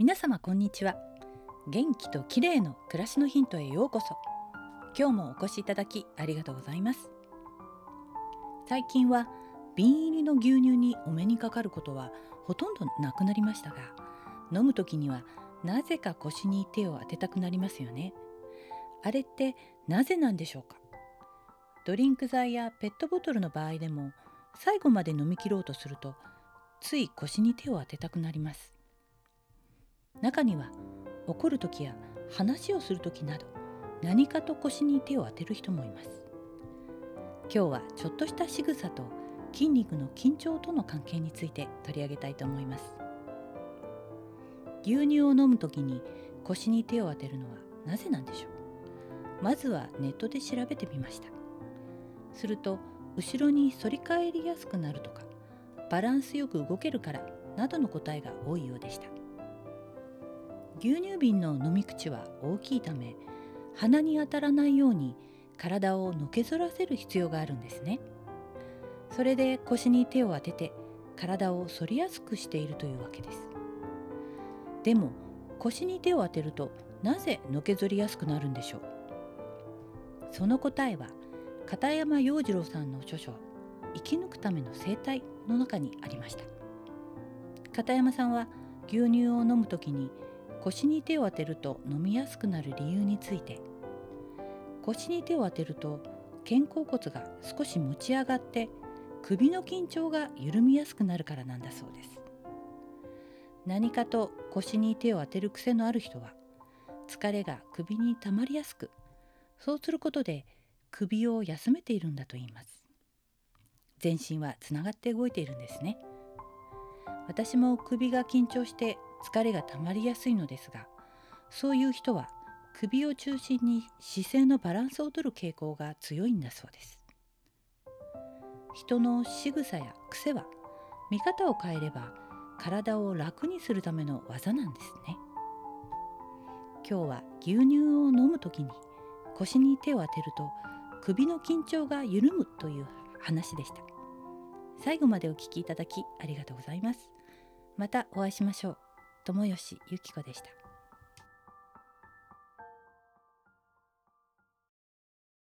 皆様こんにちは。元気と綺麗の暮らしのヒントへようこそ。今日もお越しいただきありがとうございます。最近は瓶入りの牛乳にお目にかかることはほとんどなくなりましたが飲む時にはなぜか腰に手を当てたくなりますよね。あれってなぜなんでしょうか。ドリンク剤やペットボトルの場合でも最後まで飲み切ろうとするとつい腰に手を当てたくなります。中には怒る時や話をする時など何かと腰に手を当てる人もいます。今日はちょっとした仕草と筋肉の緊張との関係について取り上げたいと思います。牛乳を飲む時に腰に手を当てるのはなぜなんでしょう。まずはネットで調べてみました。すると後ろに反り返りやすくなるとかバランスよく動けるからなどの答えが多いようでした。牛乳瓶の飲み口は大きいため鼻に当たらないように体をのけぞらせる必要があるんですね。それで腰に手を当てて体を反りやすくしているというわけです。でも腰に手を当てるとなぜのけぞりやすくなるんでしょう？その答えは片山洋次郎さんの著書「生き抜くための生態」の中にありました。片山さんは牛乳を飲む時に腰に手を当てると飲みやすくなる理由について。腰に手を当てると肩甲骨が少し持ち上がって首の緊張が緩みやすくなるからなんだそうです。何かと腰に手を当てる癖のある人は疲れが首に溜まりやすくそうすることで首を休めているんだと言います。全身はつながって動いているんですね。私も首が緊張して疲れが溜まりやすいのですがそういう人は首を中心に姿勢のバランスをとる傾向が強いんだそうです。人の仕草や癖は見方を変えれば体を楽にするための技なんですね。今日は牛乳を飲む時に腰に手を当てると首の緊張が緩むという話でした。最後までお聞きいただきありがとうございます。またお会いしましょう。友吉ゆき子でした。